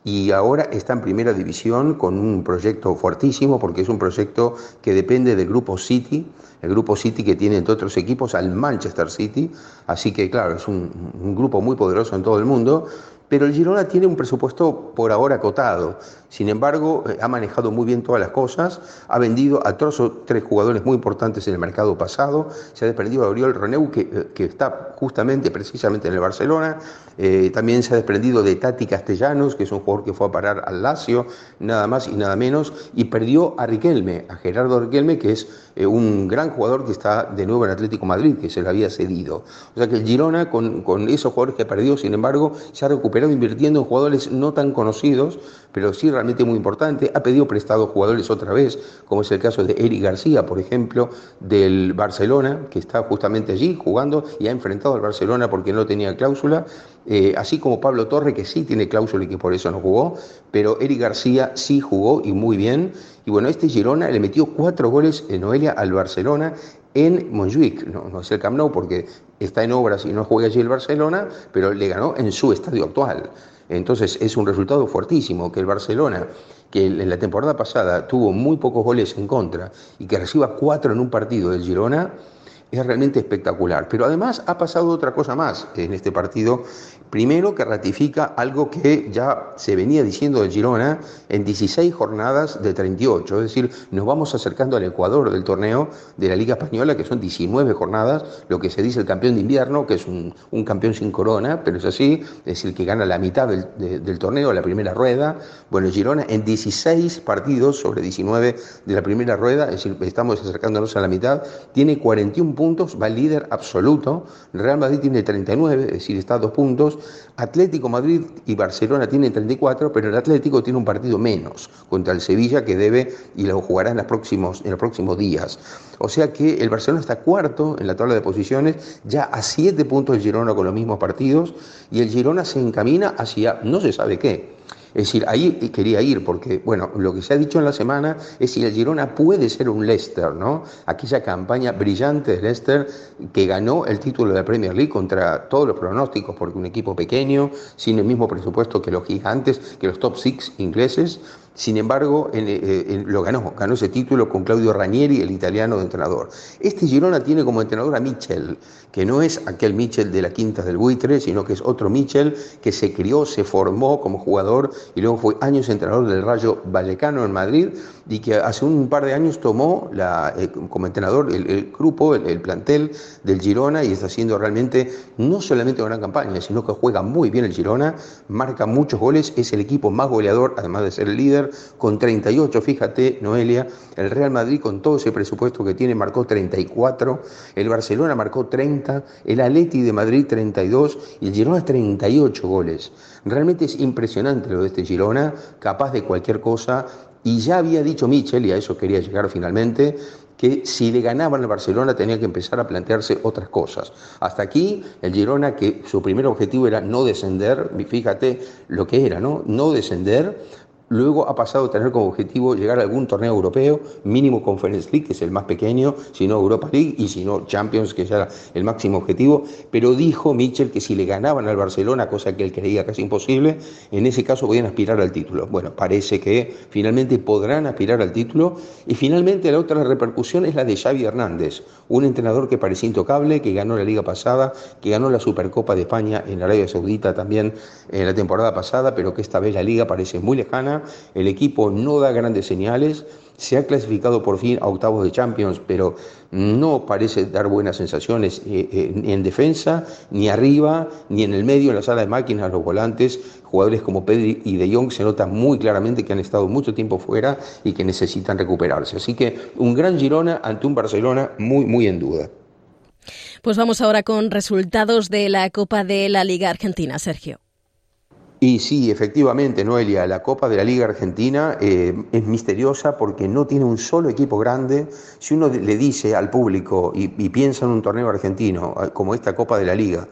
y ahora está en primera división con un proyecto fuertísimo porque es un proyecto que depende del grupo City, el grupo City que tiene entre otros equipos al Manchester City, así que claro, es un, grupo muy poderoso en todo el mundo, pero el Girona tiene un presupuesto por ahora acotado. Sin embargo, eh, ha manejado muy bien todas las cosas, ha vendido a tres jugadores muy importantes en el mercado pasado, se ha desprendido a Oriol Roneu, que, eh, que está justamente, precisamente en el Barcelona, eh, también se ha desprendido de Tati Castellanos, que es un jugador que fue a parar al Lazio, nada más y nada menos, y perdió a Riquelme, a Gerardo Riquelme, que es un gran jugador que está de nuevo en Atlético Madrid, que se le había cedido. O sea que el Girona, con, con esos jugadores que perdió, sin embargo, se ha recuperado invirtiendo en jugadores no tan conocidos, pero sí realmente muy importante. Ha pedido prestado jugadores otra vez, como es el caso de Eric García, por ejemplo, del Barcelona, que está justamente allí jugando y ha enfrentado al Barcelona porque no tenía cláusula. Eh, así como Pablo Torre, que sí tiene cláusula y que por eso no jugó, pero Eric García sí jugó y muy bien. Y bueno, este Girona le metió cuatro goles en Noelia al Barcelona en Montjuic, no, no, es el Camp Nou porque está en obras y no juega allí el Barcelona, pero le ganó en su estadio actual. Entonces es un resultado fuertísimo que el Barcelona, que en la temporada pasada tuvo muy pocos goles en contra y que reciba cuatro en un partido del Girona, es realmente espectacular. Pero además ha pasado otra cosa más en este partido Primero que ratifica algo que ya se venía diciendo del Girona en 16 jornadas de 38, es decir, nos vamos acercando al Ecuador del torneo de la Liga Española, que son 19 jornadas, lo que se dice el campeón de invierno, que es un, campeón sin corona, pero es así, es decir, que gana la mitad del, del torneo, la primera rueda. Bueno, el Girona en 16 partidos sobre 19 de la primera rueda, es decir, estamos acercándonos a la mitad, tiene 41 puntos, va líder absoluto. Real Madrid tiene 39, es decir, está a dos puntos. Atlético Madrid y Barcelona tienen 34, pero el Atlético tiene un partido menos contra el Sevilla que debe y lo jugará en, los próximos, en los próximos días. O sea que el Barcelona está cuarto en la tabla de posiciones, ya a siete puntos el Girona con los mismos partidos, y el Girona se encamina hacia no se sabe qué. Es decir, ahí quería ir porque, bueno, lo que se ha dicho en la semana es si el Girona puede ser un Leicester, ¿no? Aquella campaña brillante de Leicester que ganó el título de la Premier League contra todos los pronósticos, porque un equipo pequeño, sin el mismo presupuesto que los gigantes, que los top six ingleses, sin embargo, eh, lo ganó, ganó ese título con Claudio Ranieri, el italiano de entrenador. Este Girona tiene como entrenador a Michel, que no es aquel Michel de la Quinta del Buitre, sino que es otro Michel que se crió, se formó como jugador y luego fue años entrenador del Rayo Vallecano en Madrid y que hace un par de años tomó la, eh, como entrenador el, grupo, el, plantel del Girona y está haciendo realmente no solamente una gran campaña, sino que juega muy bien el Girona, marca muchos goles, es el equipo más goleador, además de ser el líder, con 38, fíjate, Noelia, el Real Madrid con todo ese presupuesto que tiene marcó 34, el Barcelona marcó 30, el Atleti de Madrid 32 y el Girona 38 goles. Realmente es impresionante lo de este Girona, capaz de cualquier cosa y ya había dicho Michel, y a eso quería llegar finalmente, que si le ganaban al Barcelona tenía que empezar a plantearse otras cosas. Hasta aquí el Girona, que su primer objetivo era no descender, fíjate lo que era, ¿no? No descender, Luego ha pasado a tener como objetivo llegar a algún torneo europeo, mínimo Conference League, que es el más pequeño, si no Europa League y si no Champions, que era el máximo objetivo. Pero dijo Mitchell que si le ganaban al Barcelona, cosa que él creía casi imposible, en ese caso podían aspirar al título. Bueno, parece que finalmente podrán aspirar al título. Y finalmente la otra repercusión es la de Xavi Hernández, un entrenador que parecía intocable, que ganó la liga pasada, que ganó la Supercopa de España en Arabia Saudita también en la temporada pasada, pero que esta vez la liga parece muy lejana el equipo no da grandes señales, se ha clasificado por fin a octavos de Champions, pero no parece dar buenas sensaciones ni eh, eh, en defensa, ni arriba, ni en el medio, en la sala de máquinas, los volantes, jugadores como Pedri y De Jong se nota muy claramente que han estado mucho tiempo fuera y que necesitan recuperarse. Así que un gran Girona ante un Barcelona muy, muy en duda. Pues vamos ahora con resultados de la Copa de la Liga Argentina, Sergio. Y sí, efectivamente, Noelia, la Copa de la Liga Argentina eh, es misteriosa porque no tiene un solo equipo grande. Si uno le dice al público y, piensa en un torneo argentino como esta Copa de la Liga,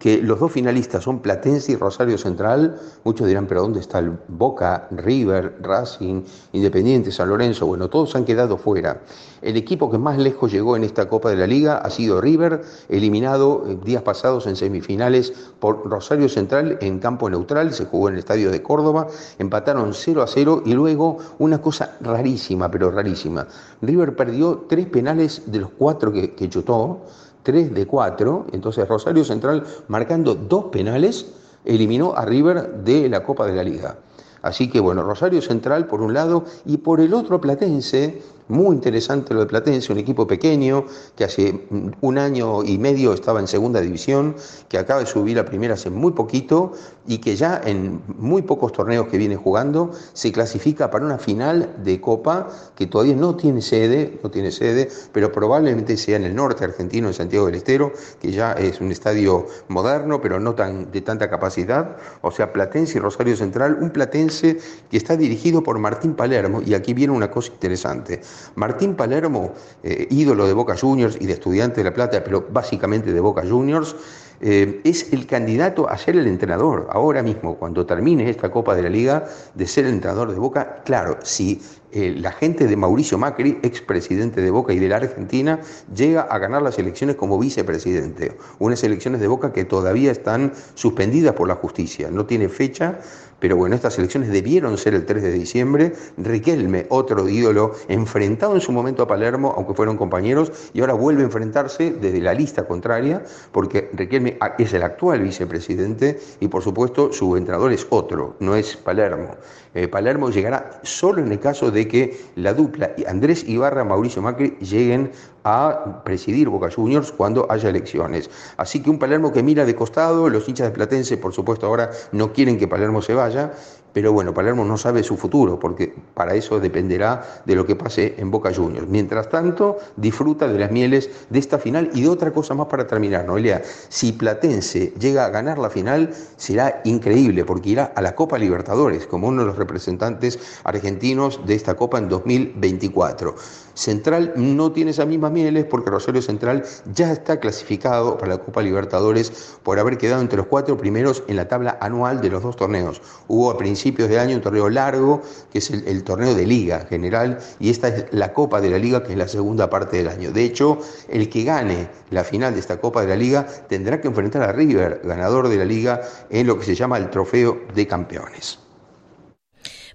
que los dos finalistas son Platense y Rosario Central, muchos dirán, pero ¿dónde está el Boca, River, Racing, Independiente, San Lorenzo? Bueno, todos han quedado fuera. El equipo que más lejos llegó en esta Copa de la Liga ha sido River, eliminado eh, días pasados en semifinales por Rosario Central en campo neutral, se jugó en el estadio de Córdoba, empataron 0 a 0 y luego una cosa rarísima, pero rarísima. River perdió tres penales de los cuatro que, que chutó 3 de 4, entonces Rosario Central marcando dos penales eliminó a River de la Copa de la Liga. Así que bueno, Rosario Central por un lado y por el otro Platense muy interesante lo de Platense, un equipo pequeño que hace un año y medio estaba en segunda división, que acaba de subir a primera hace muy poquito y que ya en muy pocos torneos que viene jugando se clasifica para una final de Copa que todavía no tiene sede, no tiene sede, pero probablemente sea en el norte argentino, en Santiago del Estero, que ya es un estadio moderno, pero no tan, de tanta capacidad. O sea, Platense y Rosario Central, un Platense que está dirigido por Martín Palermo, y aquí viene una cosa interesante. Martín Palermo, eh, ídolo de Boca Juniors y de Estudiantes de La Plata, pero básicamente de Boca Juniors, eh, es el candidato a ser el entrenador ahora mismo, cuando termine esta Copa de la Liga, de ser el entrenador de Boca. Claro, si eh, la gente de Mauricio Macri, expresidente de Boca y de la Argentina, llega a ganar las elecciones como vicepresidente. Unas elecciones de Boca que todavía están suspendidas por la justicia. No tiene fecha pero bueno, estas elecciones debieron ser el 3 de diciembre. Riquelme, otro ídolo, enfrentado en su momento a Palermo, aunque fueron compañeros, y ahora vuelve a enfrentarse desde la lista contraria, porque Riquelme es el actual vicepresidente y por supuesto su entrenador es otro, no es Palermo. Eh, Palermo llegará solo en el caso de que la dupla Andrés Ibarra, Mauricio Macri lleguen a presidir Boca Juniors cuando haya elecciones. Así que un Palermo que mira de costado, los hinchas de Platense por supuesto ahora no quieren que Palermo se vaya pero bueno, Palermo no sabe su futuro, porque para eso dependerá de lo que pase en Boca Juniors. Mientras tanto, disfruta de las mieles de esta final y de otra cosa más para terminar, Noelia. Si Platense llega a ganar la final, será increíble, porque irá a la Copa Libertadores como uno de los representantes argentinos de esta Copa en 2024. Central no tiene esas mismas mieles porque Rosario Central ya está clasificado para la Copa Libertadores por haber quedado entre los cuatro primeros en la tabla anual de los dos torneos. Hubo a principios de año un torneo largo, que es el, torneo de liga general, y esta es la Copa de la Liga, que es la segunda parte del año. De hecho, el que gane la final de esta Copa de la Liga tendrá que enfrentar a River, ganador de la liga, en lo que se llama el Trofeo de Campeones.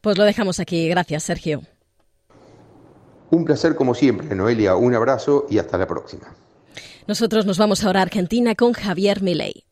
Pues lo dejamos aquí. Gracias, Sergio. Un placer como siempre, Noelia. Un abrazo y hasta la próxima. Nosotros nos vamos ahora a Argentina con Javier Milei.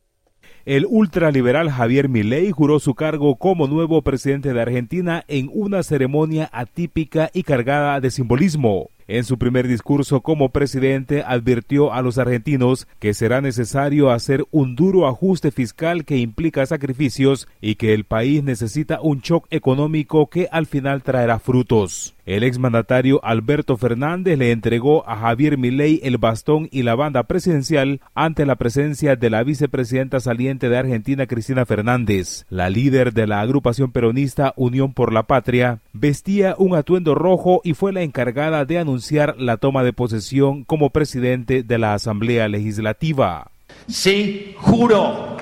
El ultraliberal Javier Milei juró su cargo como nuevo presidente de Argentina en una ceremonia atípica y cargada de simbolismo. En su primer discurso como presidente advirtió a los argentinos que será necesario hacer un duro ajuste fiscal que implica sacrificios y que el país necesita un shock económico que al final traerá frutos. El exmandatario Alberto Fernández le entregó a Javier Milei el bastón y la banda presidencial ante la presencia de la vicepresidenta saliente de Argentina Cristina Fernández. La líder de la agrupación peronista Unión por la Patria vestía un atuendo rojo y fue la encargada de anunciar la toma de posesión como presidente de la Asamblea Legislativa. Sí, juro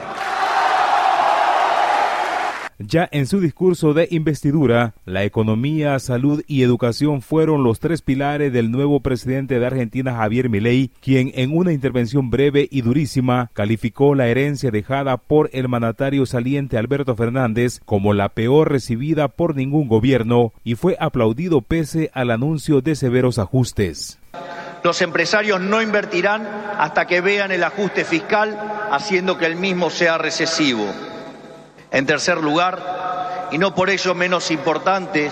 ya en su discurso de investidura, la economía, salud y educación fueron los tres pilares del nuevo presidente de Argentina, Javier Milei, quien en una intervención breve y durísima calificó la herencia dejada por el mandatario saliente Alberto Fernández como la peor recibida por ningún gobierno y fue aplaudido pese al anuncio de severos ajustes. Los empresarios no invertirán hasta que vean el ajuste fiscal, haciendo que el mismo sea recesivo. En tercer lugar, y no por ello menos importante,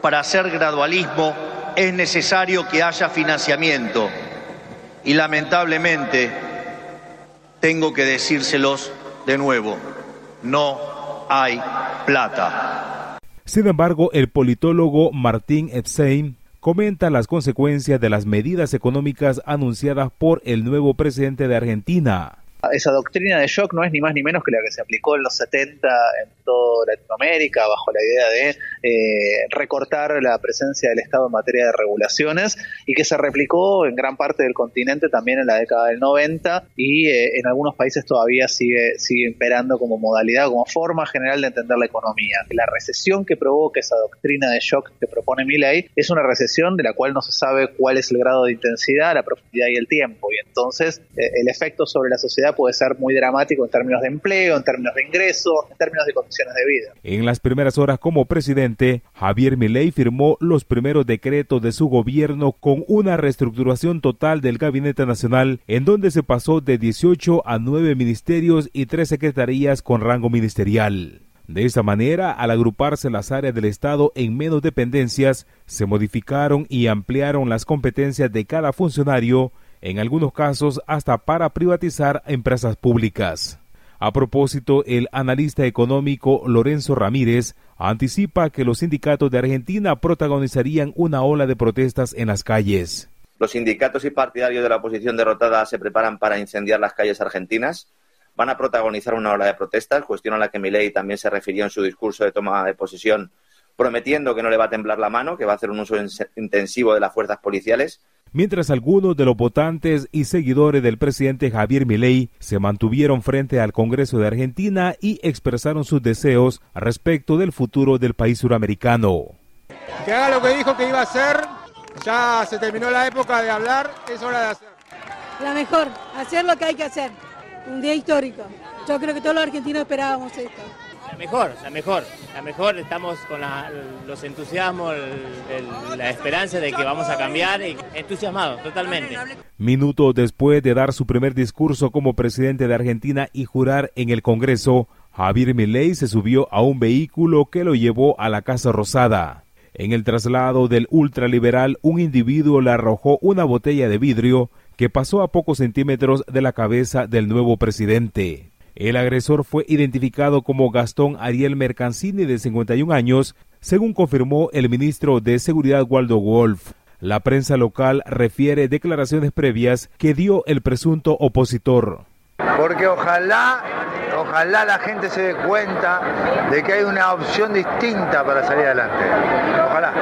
para hacer gradualismo es necesario que haya financiamiento. Y lamentablemente, tengo que decírselos de nuevo, no hay plata. Sin embargo, el politólogo Martín Epstein comenta las consecuencias de las medidas económicas anunciadas por el nuevo presidente de Argentina esa doctrina de shock no es ni más ni menos que la que se aplicó en los 70 en toda Latinoamérica bajo la idea de eh, recortar la presencia del Estado en materia de regulaciones y que se replicó en gran parte del continente también en la década del 90 y eh, en algunos países todavía sigue, sigue imperando como modalidad, como forma general de entender la economía. La recesión que provoca esa doctrina de shock que propone Milley es una recesión de la cual no se sabe cuál es el grado de intensidad, la profundidad y el tiempo entonces eh, el efecto sobre la sociedad puede ser muy dramático en términos de empleo, en términos de ingresos, en términos de condiciones de vida. En las primeras horas como presidente, Javier Milei firmó los primeros decretos de su gobierno con una reestructuración total del Gabinete Nacional, en donde se pasó de 18 a 9 ministerios y 3 secretarías con rango ministerial. De esta manera, al agruparse las áreas del Estado en menos dependencias, se modificaron y ampliaron las competencias de cada funcionario en algunos casos hasta para privatizar empresas públicas. A propósito, el analista económico Lorenzo Ramírez anticipa que los sindicatos de Argentina protagonizarían una ola de protestas en las calles. Los sindicatos y partidarios de la oposición derrotada se preparan para incendiar las calles argentinas. Van a protagonizar una ola de protestas, cuestión a la que Milei también se refirió en su discurso de toma de posesión, prometiendo que no le va a temblar la mano, que va a hacer un uso intensivo de las fuerzas policiales mientras algunos de los votantes y seguidores del presidente Javier Milei se mantuvieron frente al Congreso de Argentina y expresaron sus deseos respecto del futuro del país suramericano. Que haga lo que dijo que iba a hacer, ya se terminó la época de hablar, es hora de hacer. La mejor, hacer lo que hay que hacer, un día histórico. Yo creo que todos los argentinos esperábamos esto. La mejor, la mejor, la mejor, estamos con los entusiasmos, la esperanza de que vamos a cambiar y entusiasmados totalmente. Minutos después de dar su primer discurso como presidente de Argentina y jurar en el Congreso, Javier Milei se subió a un vehículo que lo llevó a la Casa Rosada. En el traslado del ultraliberal, un individuo le arrojó una botella de vidrio que pasó a pocos centímetros de la cabeza del nuevo presidente. El agresor fue identificado como Gastón Ariel Mercancini, de 51 años, según confirmó el ministro de Seguridad Waldo Wolf. La prensa local refiere declaraciones previas que dio el presunto opositor. Porque ojalá, ojalá la gente se dé cuenta de que hay una opción distinta para salir adelante. Ojalá.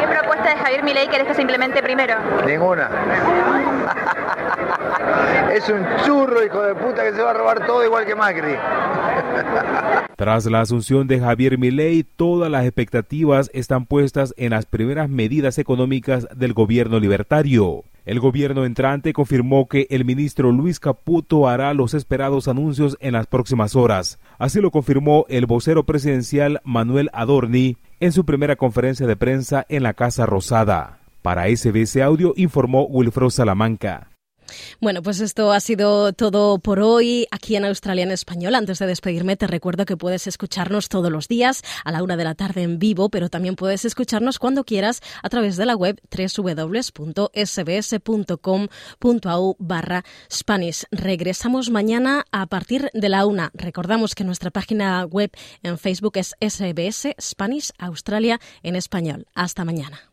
¿Qué propuesta de Javier Milei querés que se implemente primero? Ninguna. [LAUGHS] es un churro, hijo de puta, que se va a robar todo igual que Macri. [LAUGHS] Tras la asunción de Javier Milei, todas las expectativas están puestas en las primeras medidas económicas del gobierno libertario. El gobierno entrante confirmó que el ministro Luis Caputo hará los esperados anuncios en las próximas horas. Así lo confirmó el vocero presidencial Manuel Adorni en su primera conferencia de prensa en la Casa Rosada. Para SBS Audio informó Wilfredo Salamanca. Bueno, pues esto ha sido todo por hoy aquí en Australia en Español. Antes de despedirme, te recuerdo que puedes escucharnos todos los días a la una de la tarde en vivo, pero también puedes escucharnos cuando quieras a través de la web www.sbs.com.au barra Spanish. Regresamos mañana a partir de la una. Recordamos que nuestra página web en Facebook es SBS Spanish Australia en español. Hasta mañana.